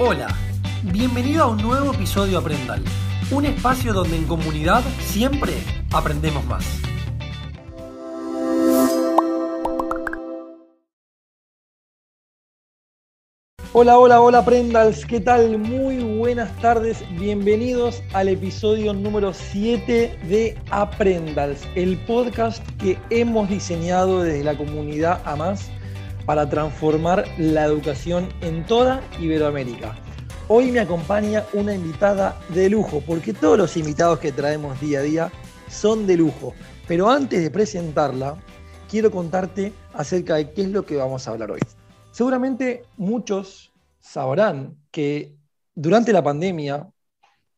Hola, bienvenido a un nuevo episodio de Aprendal, un espacio donde en comunidad siempre aprendemos más. Hola, hola, hola Aprendals, ¿qué tal? Muy buenas tardes, bienvenidos al episodio número 7 de Aprendals, el podcast que hemos diseñado desde la comunidad a más para transformar la educación en toda Iberoamérica. Hoy me acompaña una invitada de lujo, porque todos los invitados que traemos día a día son de lujo. Pero antes de presentarla, quiero contarte acerca de qué es lo que vamos a hablar hoy. Seguramente muchos sabrán que durante la pandemia,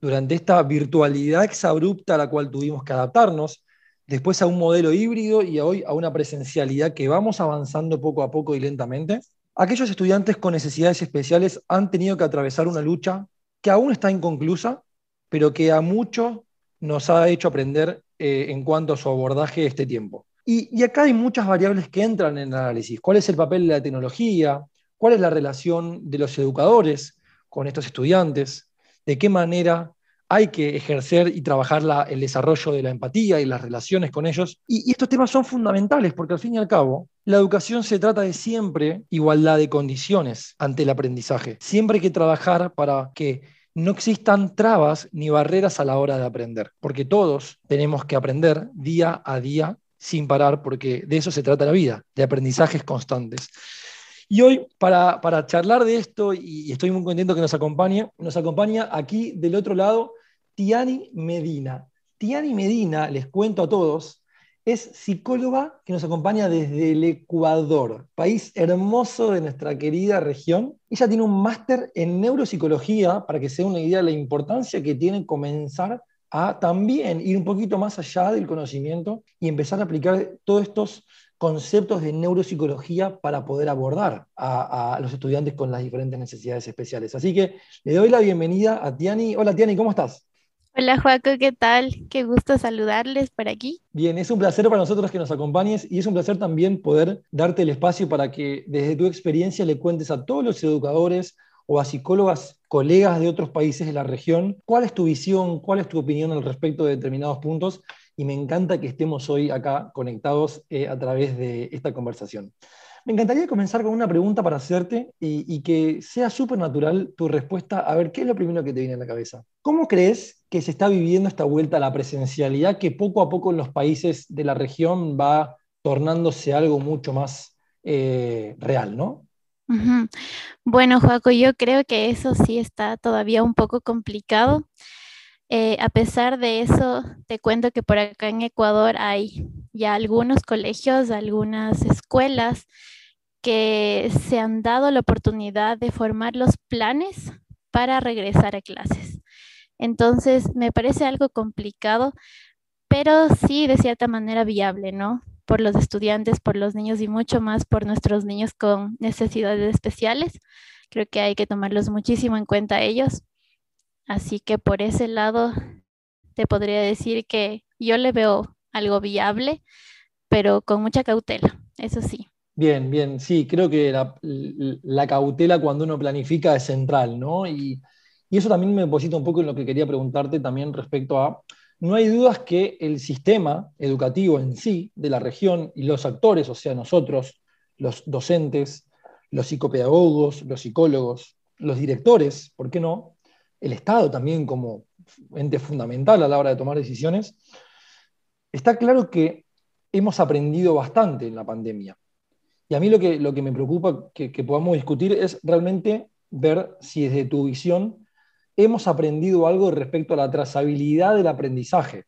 durante esta virtualidad exabrupta a la cual tuvimos que adaptarnos, después a un modelo híbrido y hoy a una presencialidad que vamos avanzando poco a poco y lentamente, aquellos estudiantes con necesidades especiales han tenido que atravesar una lucha que aún está inconclusa, pero que a muchos nos ha hecho aprender eh, en cuanto a su abordaje este tiempo. Y, y acá hay muchas variables que entran en el análisis. ¿Cuál es el papel de la tecnología? ¿Cuál es la relación de los educadores con estos estudiantes? ¿De qué manera hay que ejercer y trabajar el desarrollo de la empatía y las relaciones con ellos. Y, estos temas son fundamentales porque al fin y al cabo, la educación se trata de siempre igualdad de condiciones ante el aprendizaje. Siempre hay que trabajar para que no existan trabas ni barreras a la hora de aprender, porque todos tenemos que aprender día a día sin parar, porque de eso se trata la vida, de aprendizajes constantes. Y hoy, para, para, charlar de esto, y estoy muy contento que nos acompañe, nos acompaña aquí del otro lado Tiani Medina. Tiani Medina, les cuento a todos, es psicóloga que nos acompaña desde el Ecuador, país hermoso de nuestra querida región. Ella tiene un máster en neuropsicología para que se una idea de la importancia que tiene comenzar a también ir un poquito más allá del conocimiento y empezar a aplicar todos estos conceptos de neuropsicología para poder abordar a, los estudiantes con las diferentes necesidades especiales. Así que le doy la bienvenida a Tiani. Hola Tiani, ¿cómo estás? Hola Joaco, ¿qué tal? Qué gusto saludarles por aquí. Bien, es un placer para nosotros que nos acompañes y es un placer también poder darte el espacio para que desde tu experiencia le cuentes a todos los educadores o a psicólogas, colegas de otros países de la región, cuál es tu visión, cuál es tu opinión al respecto de determinados puntos y me encanta que estemos hoy acá conectados eh, a través de esta conversación. Me encantaría comenzar con una pregunta para hacerte y, que sea súper natural tu respuesta. A ver, ¿qué es lo primero que te viene a la cabeza? ¿Cómo crees que se está viviendo esta vuelta a la presencialidad que poco a poco en los países de la región va tornándose algo mucho más eh, real, ¿no? Bueno, Joaco, yo creo que eso sí está todavía un poco complicado. Eh, a pesar de eso, te cuento que por acá en Ecuador hay ya algunos colegios, algunas escuelas que se han dado la oportunidad de formar los planes para regresar a clases. Entonces, me parece algo complicado, pero sí de cierta manera viable, ¿no? Por los estudiantes, por los niños y mucho más por nuestros niños con necesidades especiales. Creo que hay que tomarlos muchísimo en cuenta ellos. Así que por ese lado, te podría decir que yo le veo algo viable, pero con mucha cautela, eso sí. Bien, bien, sí, creo que la, cautela cuando uno planifica es central, ¿no? Y, y, eso también me deposita un poco en lo que quería preguntarte también respecto a, no hay dudas que el sistema educativo en sí de la región y los actores, o sea, nosotros, los docentes, los psicopedagogos, los psicólogos, los directores, ¿por qué no? El Estado también como ente fundamental a la hora de tomar decisiones, está claro que hemos aprendido bastante en la pandemia. Y a mí lo que, lo que me preocupa que, podamos discutir es realmente ver si desde tu visión hemos aprendido algo respecto a la trazabilidad del aprendizaje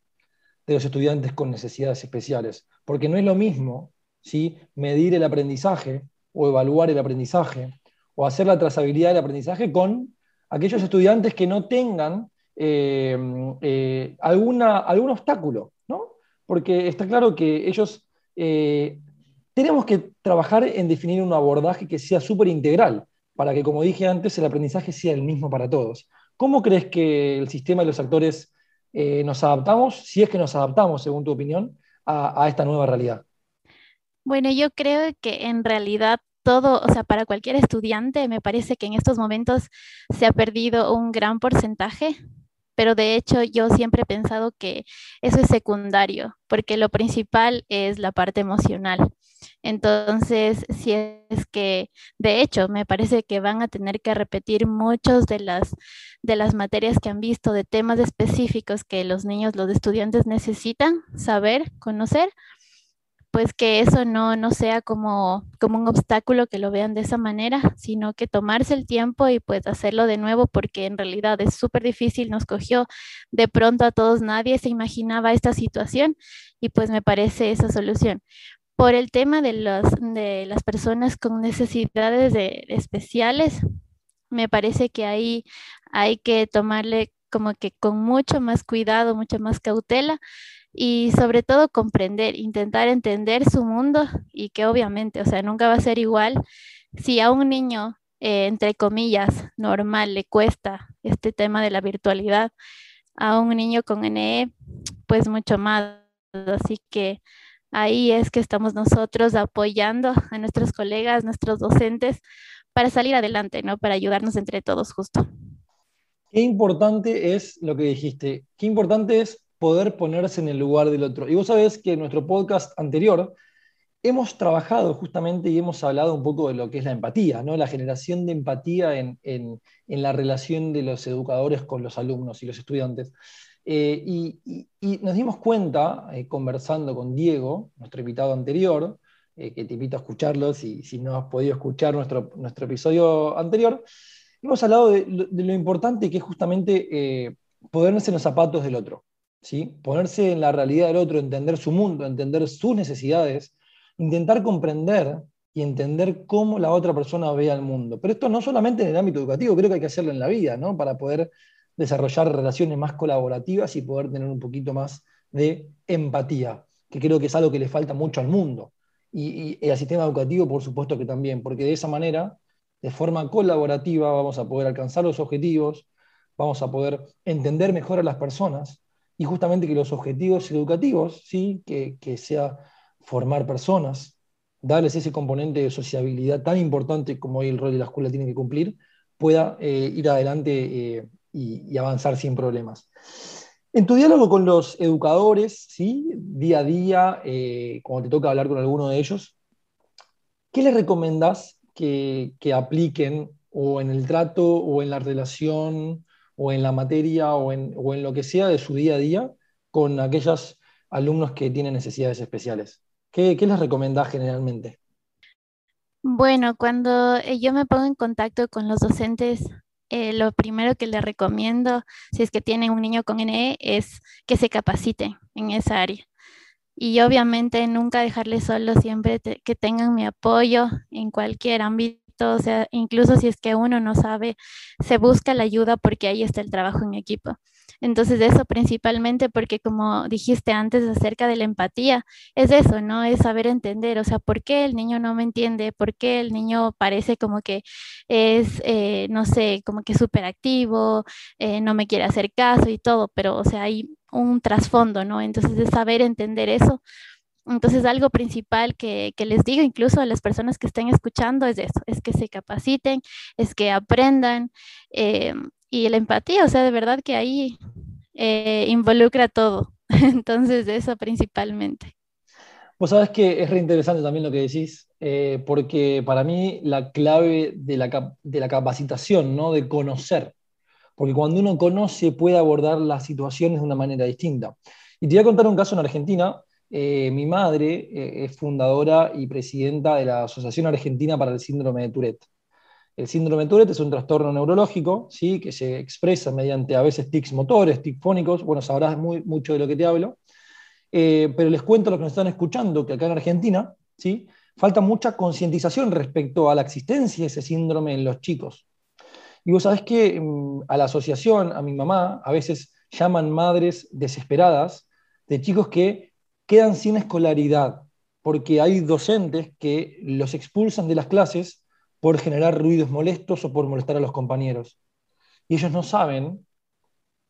de los estudiantes con necesidades especiales. Porque no es lo mismo ¿sí? medir el aprendizaje o evaluar el aprendizaje o hacer la trazabilidad del aprendizaje con aquellos estudiantes que no tengan eh, eh, alguna, algún obstáculo, ¿no? Porque está claro que ellos eh, tenemos que trabajar en definir un abordaje que sea súper integral, para que, como dije antes, el aprendizaje sea el mismo para todos. ¿Cómo crees que el sistema y los actores nos adaptamos, si es que nos adaptamos, según tu opinión, a esta nueva realidad? Bueno, yo creo que en realidad todo, o sea, para cualquier estudiante, me parece que en estos momentos se ha perdido un gran porcentaje pero de hecho yo siempre he pensado que eso es secundario, porque lo principal es la parte emocional. Entonces, si es que, de hecho, me parece que van a tener que repetir muchas de las, de las materias que han visto, de temas específicos que los niños, los estudiantes necesitan saber, conocer, pues que eso no, no sea como, como un obstáculo que lo vean de esa manera, sino que tomarse el tiempo y pues hacerlo de nuevo porque en realidad es súper difícil, nos cogió de pronto a todos, nadie se imaginaba esta situación y pues me parece esa solución. Por el tema de, los, de las personas con necesidades especiales, me parece que ahí hay que tomarle como que con mucho más cuidado, mucha más cautela y sobre todo comprender, intentar entender su mundo y que obviamente, o sea, nunca va a ser igual si a un niño, eh, entre comillas, normal le cuesta este tema de la virtualidad, a un niño con NE, pues mucho más. Así que ahí es que estamos nosotros apoyando a nuestros colegas, nuestros docentes, para salir adelante, ¿no? Para ayudarnos entre todos justo. Qué importante es lo que dijiste, qué importante es poder ponerse en el lugar del otro. Y vos sabés que en nuestro podcast anterior hemos trabajado justamente y hemos hablado un poco de lo que es la empatía, ¿no? la generación de empatía en, la relación de los educadores con los alumnos y los estudiantes. Eh, y, nos dimos cuenta, eh, conversando con Diego, nuestro invitado anterior, eh, que te invito a escucharlo si, si, no has podido escuchar nuestro, nuestro episodio anterior, hemos hablado de, de lo importante que es justamente ponerse en los zapatos del otro. Ponerse en la realidad del otro, entender su mundo, entender sus necesidades, intentar comprender y entender cómo la otra persona ve al mundo. Pero esto no solamente en el ámbito educativo, creo que hay que hacerlo en la vida, ¿no? Para poder desarrollar relaciones más colaborativas y poder tener un poquito más de empatía, que creo que es algo que le falta mucho al mundo. Y, y al sistema educativo, por supuesto que también, porque de esa manera, de forma colaborativa, vamos a poder alcanzar los objetivos, vamos a poder entender mejor a las personas y justamente que los objetivos educativos, ¿sí? que, sea formar personas, darles ese componente de sociabilidad tan importante como hoy el rol de la escuela tiene que cumplir, pueda eh, ir adelante eh, y, avanzar sin problemas. En tu diálogo con los educadores, ¿sí? día a día, eh, cuando te toca hablar con alguno de ellos, ¿qué les recomendás que, que apliquen o en el trato o en la relación o en la materia o en, lo que sea de su día a día con aquellos alumnos que tienen necesidades especiales? ¿Qué, les recomendás generalmente? Bueno, cuando eh, yo me pongo en contacto con los docentes, eh, lo primero que les recomiendo, si es que tienen un niño con NE, es que se capaciten en esa área. Y obviamente nunca dejarles solo, siempre que tengan mi apoyo en cualquier ámbito o sea, incluso si es que uno no sabe, se busca la ayuda porque ahí está el trabajo en equipo. Entonces, eso principalmente porque como dijiste antes acerca de la empatía, es eso, ¿no? Es saber entender, o sea, ¿por qué el niño no me entiende? ¿Por qué el niño parece como que es, eh, no sé, como que súper activo, eh, no me quiere hacer caso y todo, pero, o sea, hay un trasfondo, ¿no? Entonces, es saber entender eso entonces, algo principal que, les digo incluso a las personas que estén escuchando es eso, es que se capaciten, es que aprendan eh, y la empatía, o sea, de verdad que ahí eh, involucra todo. Entonces, eso principalmente. Vos sabes que es reinteresante también lo que decís, eh, porque para mí la clave de la, de la capacitación, ¿no? de conocer, porque cuando uno conoce puede abordar las situaciones de una manera distinta. Y te voy a contar un caso en Argentina eh, mi madre eh, es fundadora y presidenta de la Asociación Argentina para el Síndrome de Tourette. El síndrome de Tourette es un trastorno neurológico ¿sí? que se expresa mediante a veces tics motores, tics fónicos. Bueno, sabrás muy, mucho de lo que te hablo. Eh, pero les cuento a los que nos están escuchando que acá en Argentina ¿sí? falta mucha concientización respecto a la existencia de ese síndrome en los chicos. Y vos sabés que mm, a la asociación, a mi mamá, a veces llaman madres desesperadas de chicos que quedan sin escolaridad porque hay docentes que los expulsan de las clases por generar ruidos molestos o por molestar a los compañeros. Y ellos no saben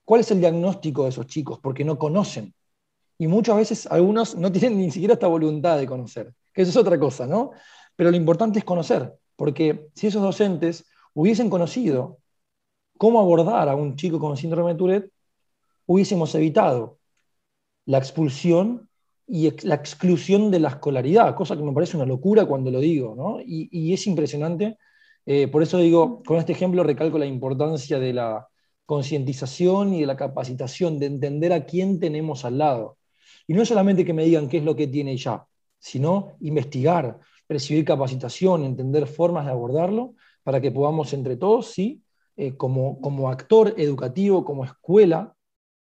cuál es el diagnóstico de esos chicos, porque no conocen. Y muchas veces algunos no tienen ni siquiera esta voluntad de conocer, que eso es otra cosa, ¿no? Pero lo importante es conocer, porque si esos docentes hubiesen conocido cómo abordar a un chico con síndrome de Tourette, hubiésemos evitado la expulsión y la exclusión de la escolaridad, cosa que me parece una locura cuando lo digo, ¿no? y, es impresionante. Eh, por eso digo, con este ejemplo recalco la importancia de la concientización y de la capacitación, de entender a quién tenemos al lado. Y no solamente que me digan qué es lo que tiene ya, sino investigar, recibir capacitación, entender formas de abordarlo, para que podamos entre todos, ¿sí? Eh, como, como actor educativo, como escuela,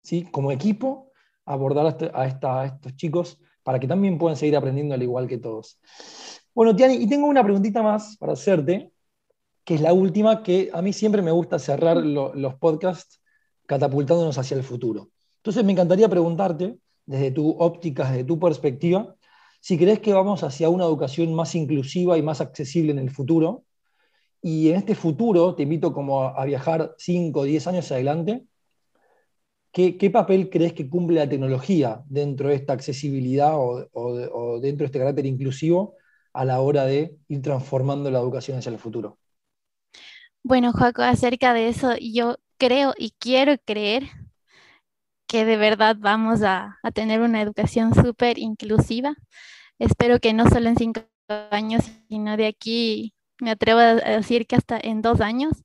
¿sí? como equipo, abordar a, a, estos chicos para que también puedan seguir aprendiendo al igual que todos. Bueno, Tiani, y tengo una preguntita más para hacerte, que es la última, que a mí siempre me gusta cerrar los podcasts catapultándonos hacia el futuro. Entonces me encantaría preguntarte, desde tu óptica, desde tu perspectiva, si crees que vamos hacia una educación más inclusiva y más accesible en el futuro, y en este futuro te invito como a, viajar 5 o 10 años adelante, ¿qué, papel crees que cumple la tecnología dentro de esta accesibilidad o, dentro de este carácter inclusivo a la hora de ir transformando la educación hacia el futuro? Bueno, Joaco, acerca de eso, yo creo y quiero creer que de verdad vamos a, tener una educación súper inclusiva. Espero que no solo en cinco años, sino de aquí, me atrevo a decir que hasta en dos años.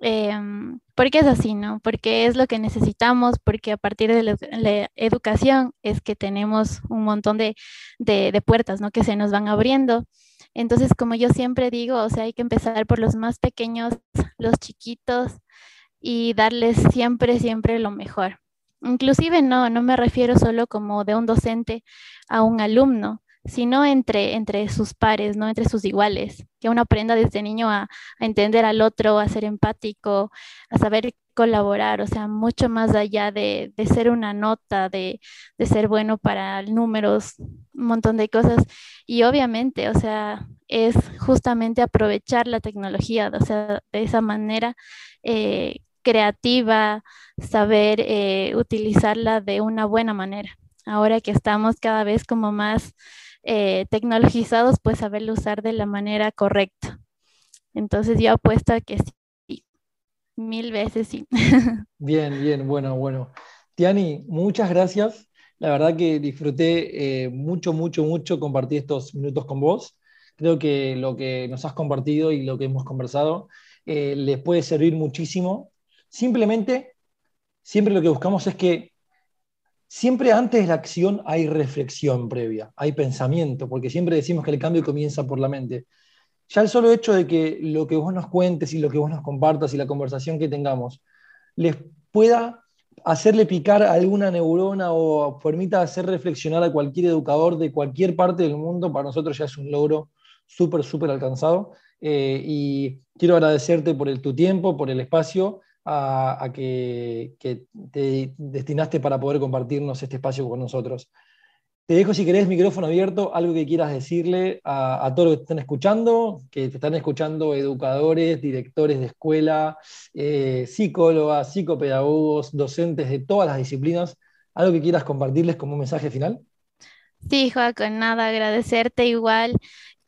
Em, porque es así, ¿no? Porque es lo que necesitamos, porque a partir de la, educación es que tenemos un montón de, de, puertas, ¿no? Que se nos van abriendo. Entonces, como yo siempre digo, o sea, hay que empezar por los más pequeños, los chiquitos, y darles siempre, siempre lo mejor. Inclusive no, no me refiero solo como de un docente a un alumno, sino entre, entre sus pares, ¿no? entre sus iguales, que uno aprenda desde niño a, entender al otro, a ser empático, a saber colaborar, o sea, mucho más allá de, ser una nota, de, de, ser bueno para números, un montón de cosas. Y obviamente, o sea, es justamente aprovechar la tecnología, o sea, de esa manera eh, creativa, saber eh, utilizarla de una buena manera. Ahora que estamos cada vez como más eh, tecnologizados, pues saberlo usar de la manera correcta. Entonces yo apuesto a que sí, mil veces sí. Bien, bien, bueno, bueno. Tiani, muchas gracias. La verdad que disfruté eh, mucho, mucho, mucho compartir estos minutos con vos. Creo que lo que nos has compartido y lo que hemos conversado les puede servir muchísimo Simplemente, siempre lo que buscamos es que siempre antes de la acción hay reflexión previa, hay pensamiento, porque siempre decimos que el cambio comienza por la mente. Ya el solo hecho de que lo que vos nos cuentes y lo que vos nos compartas y la conversación que tengamos les pueda hacerle picar alguna neurona o permita hacer reflexionar a cualquier educador de cualquier parte del mundo, para nosotros ya es un logro súper, súper alcanzado. Eh, y quiero agradecerte por el, tu tiempo, por el espacio a, que, te destinaste para poder compartirnos este espacio con nosotros. Te dejo, si querés, micrófono abierto, algo que quieras decirle a, todos los que están escuchando, que te están escuchando educadores, directores de escuela, eh, psicólogas, psicopedagogos, docentes de todas las disciplinas. ¿Algo que quieras compartirles como mensaje final? Sí, Joaquín, nada, agradecerte igual.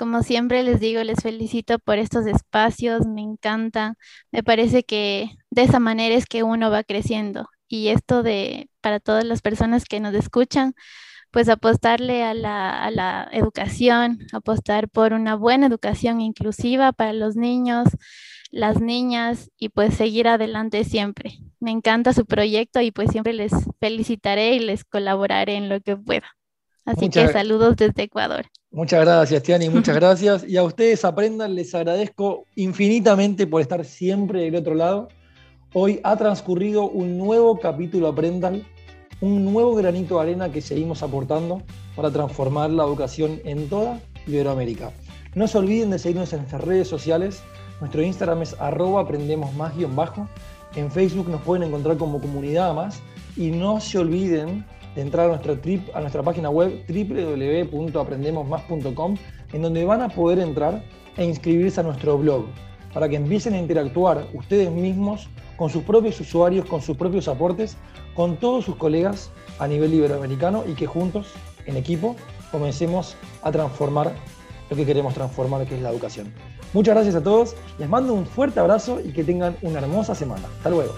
Como siempre les digo, les felicito por estos espacios, me encanta. Me parece que de esa manera es que uno va creciendo. Y esto de, para todas las personas que nos escuchan, pues apostarle a la, a la educación, apostar por una buena educación inclusiva para los niños, las niñas y pues seguir adelante siempre. Me encanta su proyecto y pues siempre les felicitaré y les colaboraré en lo que pueda. Así que saludos desde Ecuador. Muchas gracias, Tiani, muchas gracias. Y a ustedes aprendan, les agradezco infinitamente por estar siempre del otro lado. Hoy ha transcurrido un nuevo capítulo Aprendan, un nuevo granito de arena que seguimos aportando para transformar la educación en toda Iberoamérica. No se olviden de seguirnos en nuestras redes sociales. Nuestro Instagram es arroba aprendemos más bajo. En Facebook nos pueden encontrar como comunidad más. Y no se olviden de entrar a, nuestro trip, a nuestra página web www.aprendemosmas.com, en donde van a poder entrar e inscribirse a nuestro blog, para que empiecen a interactuar ustedes mismos con sus propios usuarios, con sus propios aportes, con todos sus colegas a nivel iberoamericano y que juntos, en equipo, comencemos a transformar lo que queremos transformar, que es la educación. Muchas gracias a todos, les mando un fuerte abrazo y que tengan una hermosa semana. Hasta luego.